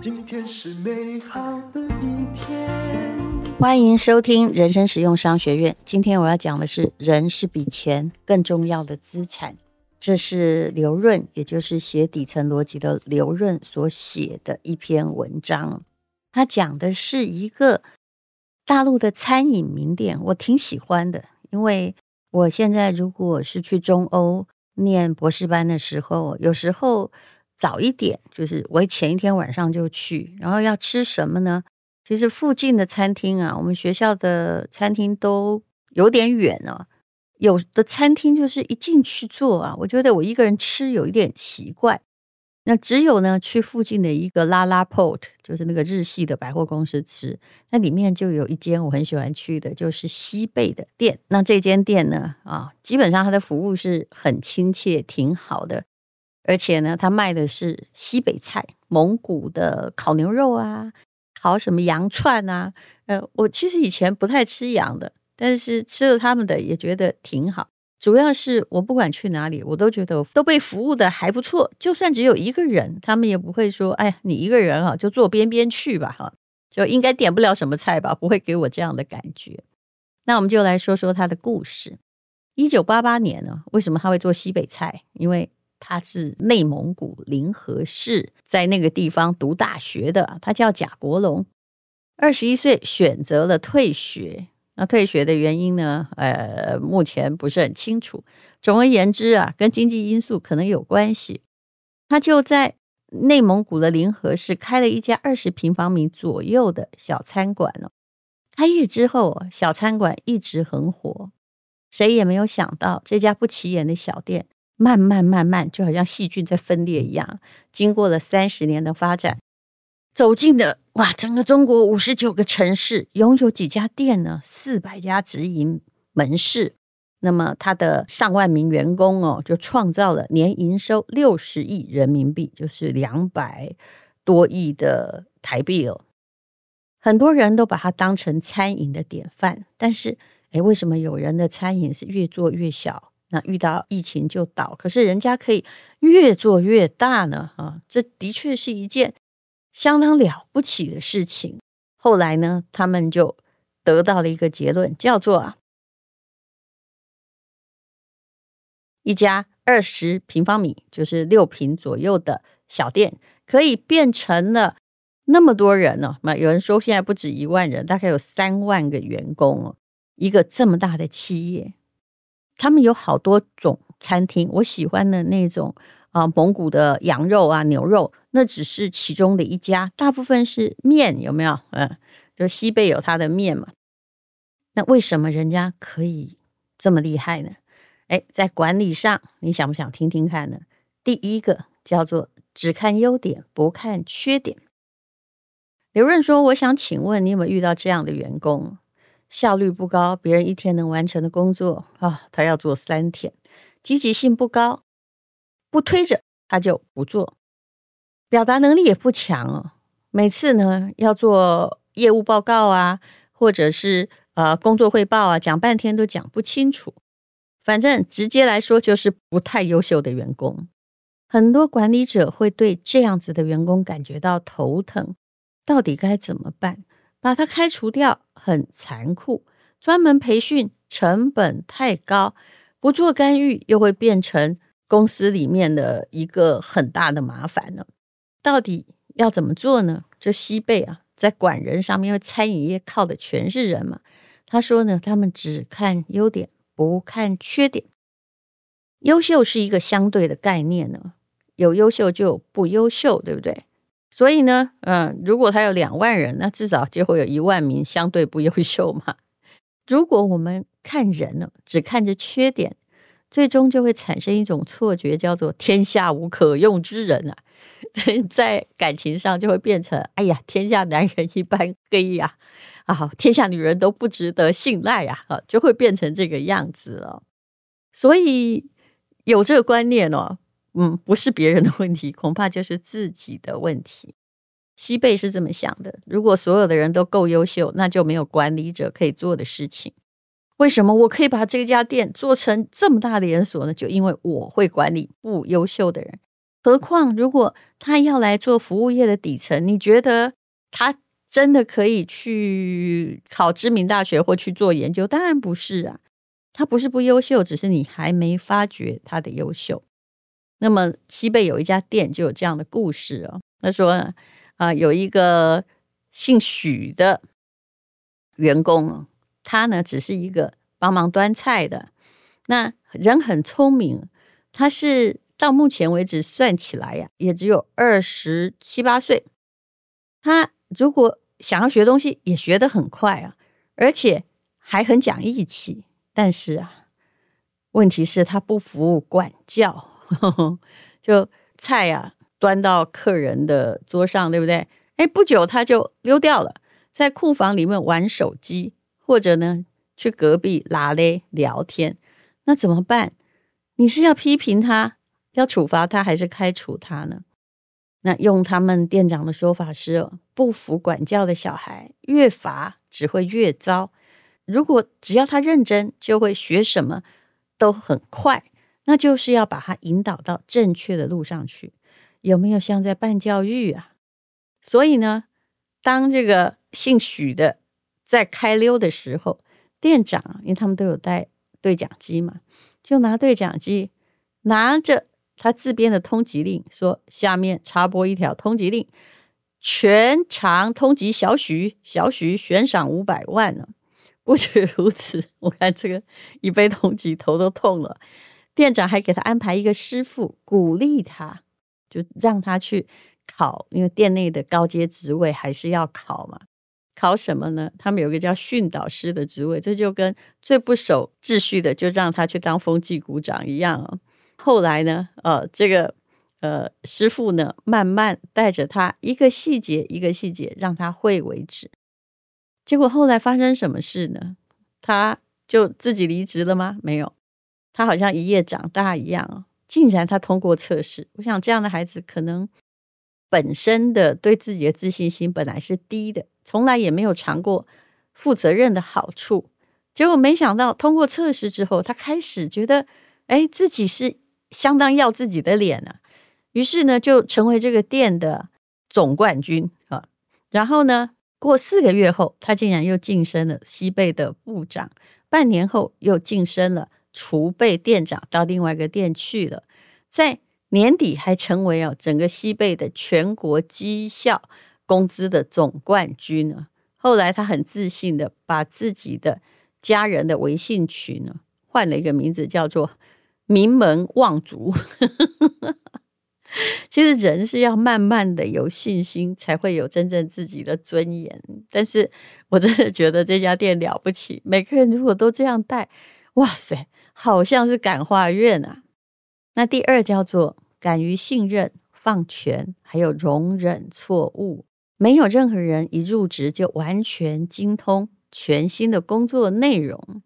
今天是美好的一天。欢迎收听人生实用商学院。今天我要讲的是，人是比钱更重要的资产。这是刘润，也就是写底层逻辑的刘润所写的一篇文章。他讲的是一个大陆的餐饮名店，我挺喜欢的，因为我现在如果是去中欧念博士班的时候，有时候。早一点，就是我前一天晚上就去，然后要吃什么呢？其实附近的餐厅啊，我们学校的餐厅都有点远哦。有的餐厅就是一进去坐啊，我觉得我一个人吃有一点奇怪。那只有呢，去附近的一个拉拉 port，就是那个日系的百货公司吃，那里面就有一间我很喜欢去的，就是西贝的店。那这间店呢，啊，基本上它的服务是很亲切，挺好的。而且呢，他卖的是西北菜，蒙古的烤牛肉啊，烤什么羊串啊。呃，我其实以前不太吃羊的，但是吃了他们的也觉得挺好。主要是我不管去哪里，我都觉得都被服务的还不错。就算只有一个人，他们也不会说：“哎，你一个人啊，就坐边边去吧，哈，就应该点不了什么菜吧？”不会给我这样的感觉。那我们就来说说他的故事。一九八八年呢，为什么他会做西北菜？因为他是内蒙古临河市，在那个地方读大学的，他叫贾国龙。二十一岁选择了退学，那退学的原因呢？呃，目前不是很清楚。总而言之啊，跟经济因素可能有关系。他就在内蒙古的临河市开了一家二十平方米左右的小餐馆了。开业之后，小餐馆一直很火，谁也没有想到这家不起眼的小店。慢慢慢慢，就好像细菌在分裂一样，经过了三十年的发展，走进了哇，整个中国五十九个城市，拥有几家店呢？四百家直营门市。那么，他的上万名员工哦，就创造了年营收六十亿人民币，就是两百多亿的台币哦。很多人都把它当成餐饮的典范，但是，诶，为什么有人的餐饮是越做越小？那遇到疫情就倒，可是人家可以越做越大呢，啊，这的确是一件相当了不起的事情。后来呢，他们就得到了一个结论，叫做啊，一家二十平方米，就是六平左右的小店，可以变成了那么多人呢。那有人说现在不止一万人，大概有三万个员工哦，一个这么大的企业。他们有好多种餐厅，我喜欢的那种啊，蒙古的羊肉啊、牛肉，那只是其中的一家，大部分是面，有没有？嗯，就西贝有它的面嘛。那为什么人家可以这么厉害呢？哎，在管理上，你想不想听听看呢？第一个叫做只看优点，不看缺点。刘润说：“我想请问你有没有遇到这样的员工？”效率不高，别人一天能完成的工作啊，他要做三天。积极性不高，不推着他就不做。表达能力也不强哦，每次呢要做业务报告啊，或者是呃工作汇报啊，讲半天都讲不清楚。反正直接来说，就是不太优秀的员工。很多管理者会对这样子的员工感觉到头疼，到底该怎么办？把他开除掉很残酷，专门培训成本太高，不做干预又会变成公司里面的一个很大的麻烦了。到底要怎么做呢？这西贝啊，在管人上面，因为餐饮业靠的全是人嘛。他说呢，他们只看优点，不看缺点。优秀是一个相对的概念呢，有优秀就有不优秀，对不对？所以呢，嗯，如果他有两万人，那至少就会有一万名相对不优秀嘛。如果我们看人呢，只看着缺点，最终就会产生一种错觉，叫做天下无可用之人啊。在感情上就会变成，哎呀，天下男人一般黑呀，啊，天下女人都不值得信赖呀，啊，就会变成这个样子了。所以有这个观念哦。嗯，不是别人的问题，恐怕就是自己的问题。西贝是这么想的：如果所有的人都够优秀，那就没有管理者可以做的事情。为什么我可以把这家店做成这么大的连锁呢？就因为我会管理不优秀的人。何况如果他要来做服务业的底层，你觉得他真的可以去考知名大学或去做研究？当然不是啊，他不是不优秀，只是你还没发觉他的优秀。那么西贝有一家店就有这样的故事哦。他说啊、有一个姓许的员工，他呢只是一个帮忙端菜的，那人很聪明，他是到目前为止算起来呀，也只有二十七八岁。他如果想要学东西，也学得很快啊，而且还很讲义气。但是啊，问题是，他不服管教。呵呵，就菜呀、啊、端到客人的桌上，对不对？哎，不久他就溜掉了，在库房里面玩手机，或者呢去隔壁拉嘞聊天。那怎么办？你是要批评他，要处罚他，还是开除他呢？那用他们店长的说法是：不服管教的小孩，越罚只会越糟。如果只要他认真，就会学什么都很快。那就是要把他引导到正确的路上去，有没有像在办教育啊？所以呢，当这个姓许的在开溜的时候，店长因为他们都有带对讲机嘛，就拿对讲机，拿着他自编的通缉令，说下面插播一条通缉令，全场通缉小许，小许悬赏五百万呢。不止如此，我看这个一被通缉，头都痛了。店长还给他安排一个师傅，鼓励他，就让他去考，因为店内的高阶职位还是要考嘛。考什么呢？他们有个叫训导师的职位，这就跟最不守秩序的就让他去当风纪股长一样哦。后来呢，呃，这个呃师傅呢，慢慢带着他一个细节一个细节让他会为止。结果后来发生什么事呢？他就自己离职了吗？没有。他好像一夜长大一样哦，竟然他通过测试。我想这样的孩子可能本身的对自己的自信心本来是低的，从来也没有尝过负责任的好处。结果没想到通过测试之后，他开始觉得，哎，自己是相当要自己的脸啊。于是呢，就成为这个店的总冠军啊。然后呢，过四个月后，他竟然又晋升了西贝的部长。半年后，又晋升了。储备店长到另外一个店去了，在年底还成为哦整个西贝的全国绩效工资的总冠军呢。后来他很自信的把自己的家人的微信群呢换了一个名字，叫做“名门望族”。其实人是要慢慢的有信心，才会有真正自己的尊严。但是我真的觉得这家店了不起，每个人如果都这样带，哇塞！好像是感化院啊。那第二叫做敢于信任、放权，还有容忍错误。没有任何人一入职就完全精通全新的工作内容。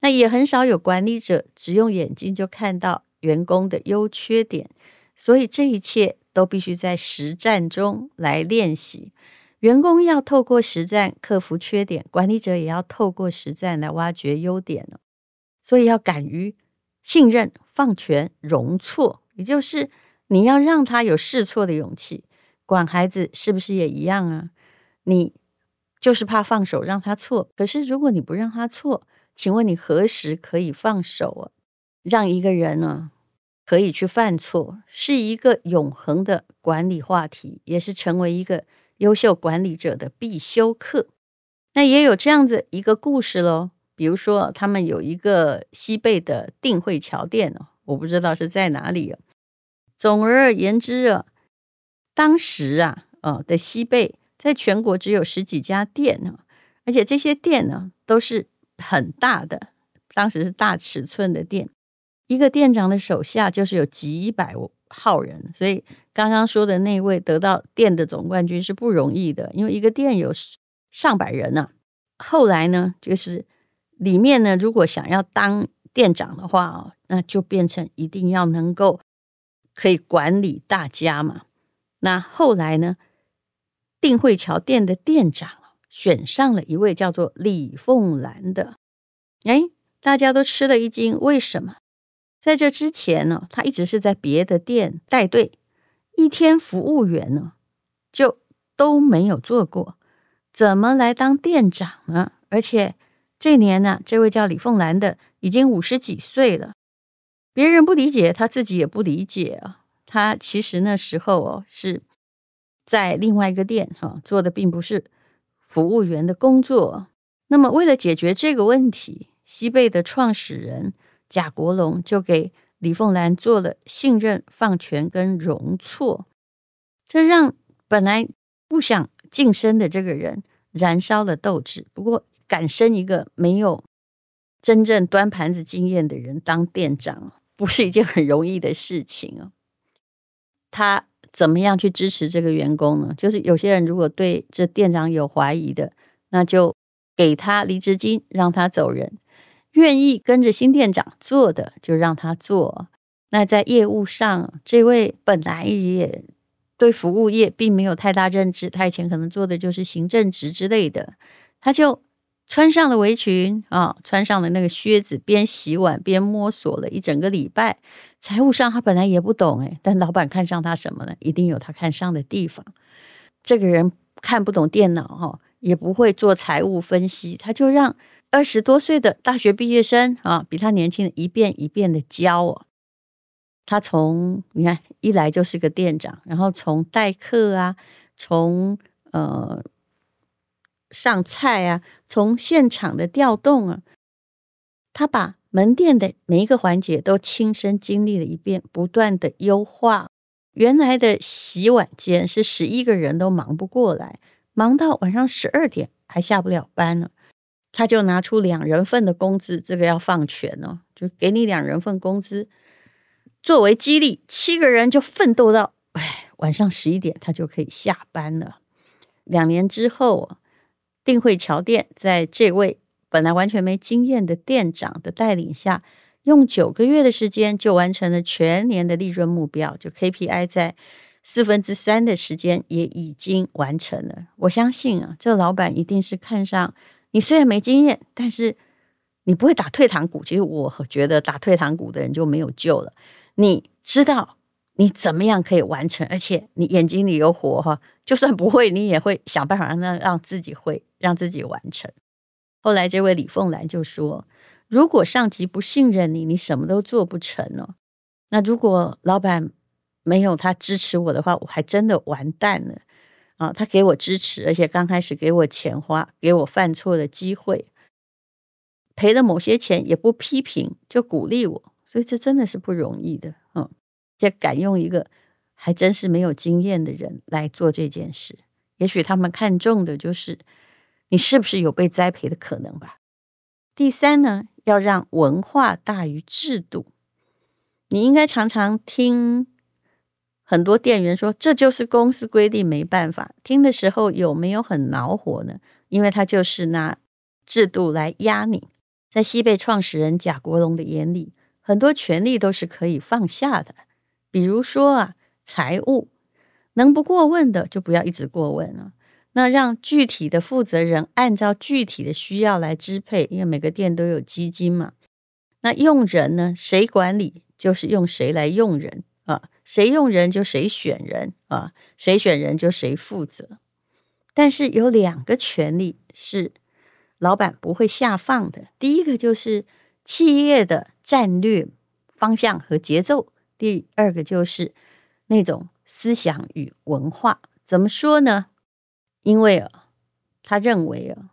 那也很少有管理者只用眼睛就看到员工的优缺点。所以这一切都必须在实战中来练习。员工要透过实战克服缺点，管理者也要透过实战来挖掘优点。所以要敢于信任、放权、容错，也就是你要让他有试错的勇气。管孩子是不是也一样啊？你就是怕放手让他错。可是如果你不让他错，请问你何时可以放手啊？让一个人呢可以去犯错，是一个永恒的管理话题，也是成为一个优秀管理者的必修课。那也有这样子一个故事喽。比如说，他们有一个西贝的定慧桥店哦，我不知道是在哪里哦。总而言之啊，当时啊，呃的西贝在全国只有十几家店呢，而且这些店呢都是很大的，当时是大尺寸的店，一个店长的手下就是有几百号人，所以刚刚说的那位得到店的总冠军是不容易的，因为一个店有上百人呢。后来呢，就是。里面呢，如果想要当店长的话哦，那就变成一定要能够可以管理大家嘛。那后来呢，定慧桥店的店长选上了一位叫做李凤兰的，哎，大家都吃了一惊，为什么？在这之前呢，他一直是在别的店带队，一天服务员呢就都没有做过，怎么来当店长呢？而且这年呢，这位叫李凤兰的已经五十几岁了，别人不理解，他自己也不理解啊。他其实那时候哦是在另外一个店哈做的，并不是服务员的工作。那么为了解决这个问题，西贝的创始人。贾国龙就给李凤兰做了信任放权跟容错，这让本来不想晋升的这个人燃烧了斗志。不过，敢升一个没有真正端盘子经验的人当店长，不是一件很容易的事情啊。他怎么样去支持这个员工呢？就是有些人如果对这店长有怀疑的，那就给他离职金，让他走人。愿意跟着新店长做的，就让他做。那在业务上，这位本来也对服务业并没有太大认知，他以前可能做的就是行政职之类的，他就穿上了围裙啊，穿上了那个靴子，边洗碗边摸索了一整个礼拜。财务上他本来也不懂诶，但老板看上他什么呢？一定有他看上的地方。这个人看不懂电脑哈，也不会做财务分析，他就让。二十多岁的大学毕业生啊，比他年轻的一遍一遍的教哦。他从你看一来就是个店长，然后从代客啊，从呃上菜啊，从现场的调动啊，他把门店的每一个环节都亲身经历了一遍，不断的优化。原来的洗碗间是十一个人都忙不过来，忙到晚上十二点还下不了班呢。他就拿出两人份的工资，这个要放权哦，就给你两人份工资作为激励，七个人就奋斗到哎晚上十一点，他就可以下班了。两年之后，定慧桥店在这位本来完全没经验的店长的带领下，用九个月的时间就完成了全年的利润目标，就 KPI 在四分之三的时间也已经完成了。我相信啊，这老板一定是看上。你虽然没经验，但是你不会打退堂鼓。其实我觉得打退堂鼓的人就没有救了。你知道你怎么样可以完成，而且你眼睛里有火哈。就算不会，你也会想办法让让自己会，让自己完成。后来这位李凤兰就说：“如果上级不信任你，你什么都做不成哦。那如果老板没有他支持我的话，我还真的完蛋了。”啊，他给我支持，而且刚开始给我钱花，给我犯错的机会，赔了某些钱也不批评，就鼓励我，所以这真的是不容易的。也，敢用一个还真是没有经验的人来做这件事，也许他们看重的就是你是不是有被栽培的可能吧。第三呢，要让文化大于制度，你应该常常听。很多店员说，这就是公司规定，没办法。听的时候有没有很恼火呢？因为他就是拿制度来压你。在西贝创始人贾国龙的眼里，很多权利都是可以放下的。比如说啊，财务能不过问的就不要一直过问了。那让具体的负责人按照具体的需要来支配，因为每个店都有基金嘛。那用人呢，谁管理就是用谁来用人啊。谁用人就谁选人啊，谁选人就谁负责。但是有两个权利是老板不会下放的，第一个就是企业的战略方向和节奏，第二个就是那种思想与文化。怎么说呢？因为啊，他认为啊，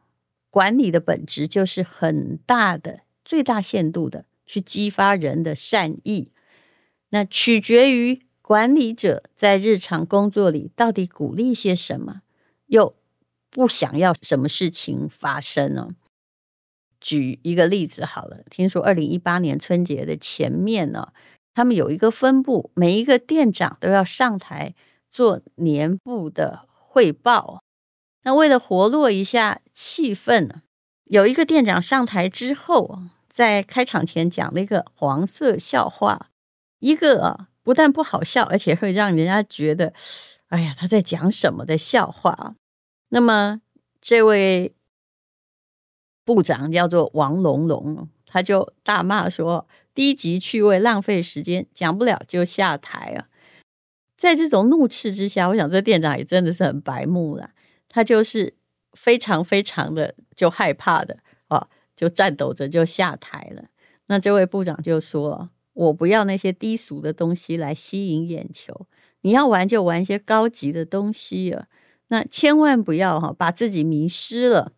管理的本质就是很大的、最大限度的去激发人的善意。那取决于管理者在日常工作里到底鼓励些什么，又不想要什么事情发生呢？举一个例子好了，听说二零一八年春节的前面呢，他们有一个分部，每一个店长都要上台做年度的汇报。那为了活络一下气氛，有一个店长上台之后，在开场前讲了一个黄色笑话。一个不但不好笑，而且会让人家觉得，哎呀，他在讲什么的笑话。那么，这位部长叫做王龙龙，他就大骂说：“低级趣味，浪费时间，讲不了就下台啊！”在这种怒斥之下，我想这店长也真的是很白目了，他就是非常非常的就害怕的啊，就颤抖着就下台了。那这位部长就说：“我不要那些低俗的东西来吸引眼球，你要玩就玩一些高级的东西啊。”那千万不要哈，把自己迷失了，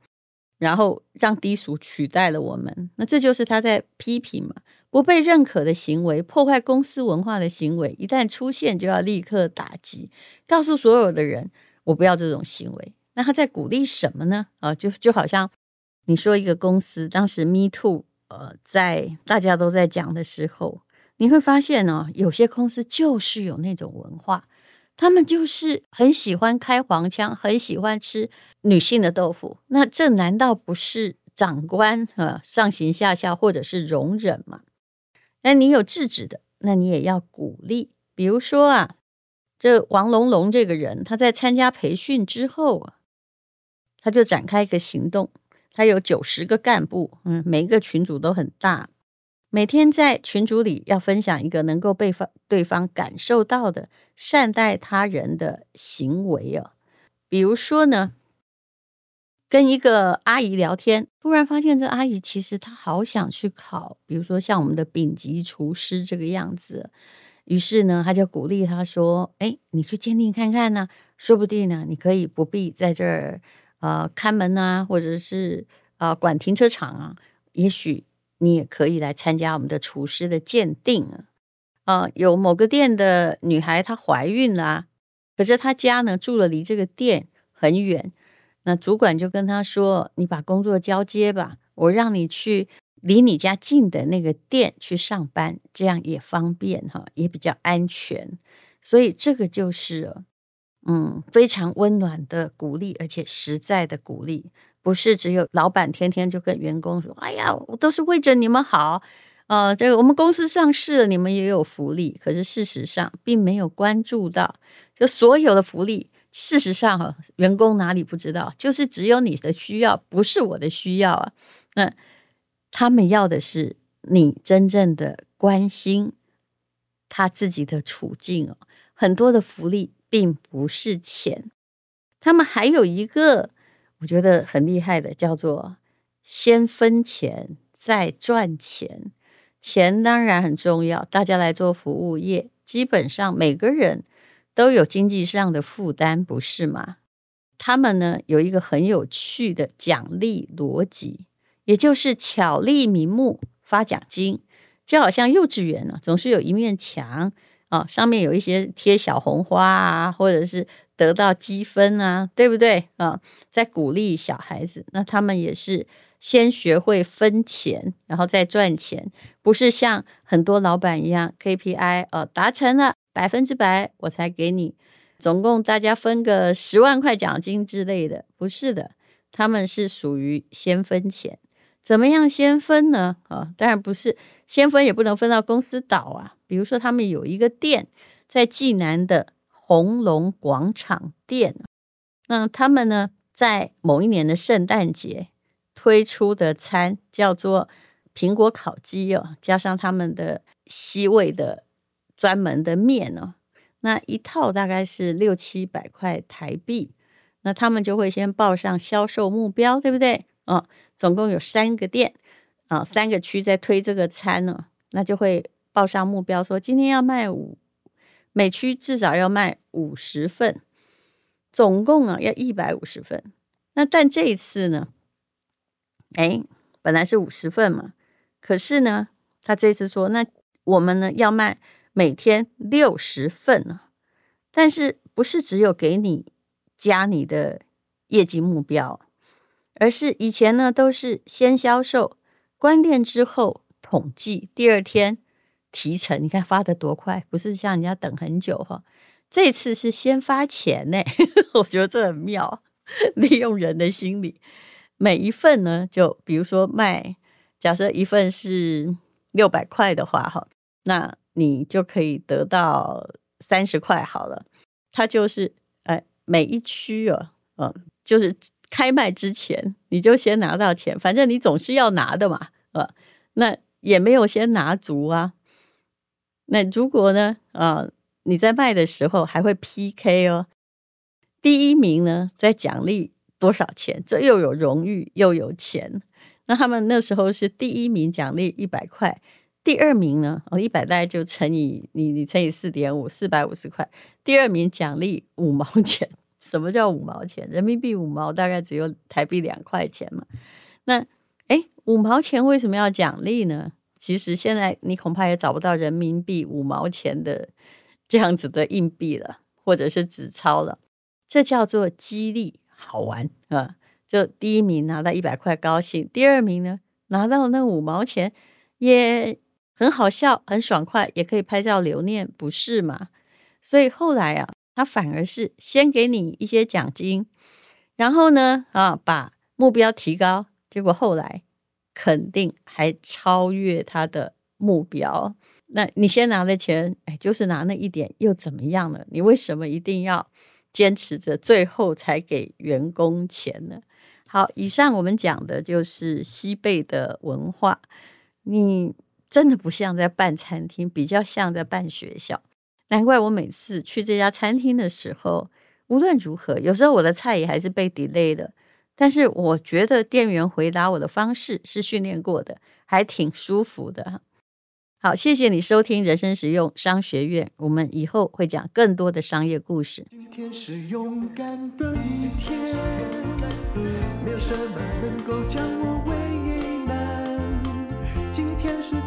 然后让低俗取代了我们。那这就是他在批评嘛，不被认可的行为，破坏公司文化的行为，一旦出现就要立刻打击，告诉所有的人，我不要这种行为。那他在鼓励什么呢？啊，就就好像你说一个公司当时 Me Too，呃，在大家都在讲的时候，你会发现呢，有些公司就是有那种文化。他们就是很喜欢开黄腔，很喜欢吃女性的豆腐。那这难道不是长官啊上行下效，或者是容忍吗？那你有制止的，那你也要鼓励。比如说啊，这王龙龙这个人，他在参加培训之后啊，他就展开一个行动。他有九十个干部，嗯，每一个群组都很大。每天在群组里要分享一个能够被方对方感受到的善待他人的行为哦，比如说呢，跟一个阿姨聊天，突然发现这阿姨其实她好想去考，比如说像我们的丙级厨师这个样子，于是呢，他就鼓励她说：“哎，你去鉴定看看呢，说不定呢，你可以不必在这儿呃看门啊，或者是呃管停车场啊，也许。”你也可以来参加我们的厨师的鉴定啊！有某个店的女孩她怀孕了，可是她家呢住了离这个店很远，那主管就跟他说：“你把工作交接吧，我让你去离你家近的那个店去上班，这样也方便哈，也比较安全。”所以这个就是嗯非常温暖的鼓励，而且实在的鼓励。不是只有老板天天就跟员工说：“哎呀，我都是为着你们好，呃，这个我们公司上市了，你们也有福利。”可是事实上并没有关注到，就所有的福利，事实上哈，员工哪里不知道？就是只有你的需要，不是我的需要啊。那他们要的是你真正的关心他自己的处境哦。很多的福利并不是钱，他们还有一个。我觉得很厉害的，叫做先分钱再赚钱。钱当然很重要，大家来做服务业，基本上每个人都有经济上的负担，不是吗？他们呢有一个很有趣的奖励逻辑，也就是巧立名目发奖金，就好像幼稚园呢，总是有一面墙啊，上面有一些贴小红花啊，或者是。得到积分啊，对不对啊？在鼓励小孩子，那他们也是先学会分钱，然后再赚钱，不是像很多老板一样 KPI 呃，达成了百分之百我才给你，总共大家分个十万块奖金之类的，不是的，他们是属于先分钱，怎么样先分呢？啊，当然不是先分，也不能分到公司倒啊。比如说，他们有一个店在济南的。红龙广场店，那他们呢，在某一年的圣诞节推出的餐叫做苹果烤鸡哦，加上他们的西味的专门的面哦，那一套大概是六七百块台币。那他们就会先报上销售目标，对不对？哦，总共有三个店啊，三个区在推这个餐呢，那就会报上目标，说今天要卖五。每区至少要卖五十份，总共啊要一百五十份。那但这一次呢，哎，本来是五十份嘛，可是呢，他这次说，那我们呢要卖每天六十份呢，但是不是只有给你加你的业绩目标，而是以前呢都是先销售，关店之后统计，第二天。提成，你看发得多快，不是像人家等很久哈。这次是先发钱呢，我觉得这很妙，利用人的心理。每一份呢，就比如说卖，假设一份是六百块的话哈，那你就可以得到三十块好了。它就是呃每一区哦，嗯，就是开卖之前你就先拿到钱，反正你总是要拿的嘛，呃，那也没有先拿足啊。那如果呢，啊，你在卖的时候还会 PK 哦，第一名呢再奖励多少钱？这又有荣誉又有钱。那他们那时候是第一名奖励一百块，第二名呢，哦，一百大概就乘以你你乘以四点五，四百五十块。第二名奖励五毛钱。什么叫五毛钱？人民币五毛大概只有台币两块钱嘛。那诶，五毛钱为什么要奖励呢？其实现在你恐怕也找不到人民币五毛钱的这样子的硬币了，或者是纸钞了。这叫做激励，好玩啊！就第一名拿到一百块高兴，第二名呢拿到那五毛钱也很好笑，很爽快，也可以拍照留念，不是吗？所以后来啊。他反而是先给你一些奖金，然后呢，啊，把目标提高，结果后来肯定还超越他的目标。那你先拿的钱，哎，就是拿那一点，又怎么样呢？你为什么一定要坚持着最后才给员工钱呢？好，以上我们讲的就是西贝的文化，你真的不像在办餐厅，比较像在办学校。难怪我每次去这家餐厅的时候，无论如何，有时候我的菜也还是被 delay 的。但是我觉得店员回答我的方式是训练过的，还挺舒服的。好，谢谢你收听人生实用商学院，我们以后会讲更多的商业故事。今天是勇敢的一天，没有什么能够将我为。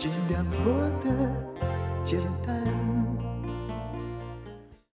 尽量活得简单。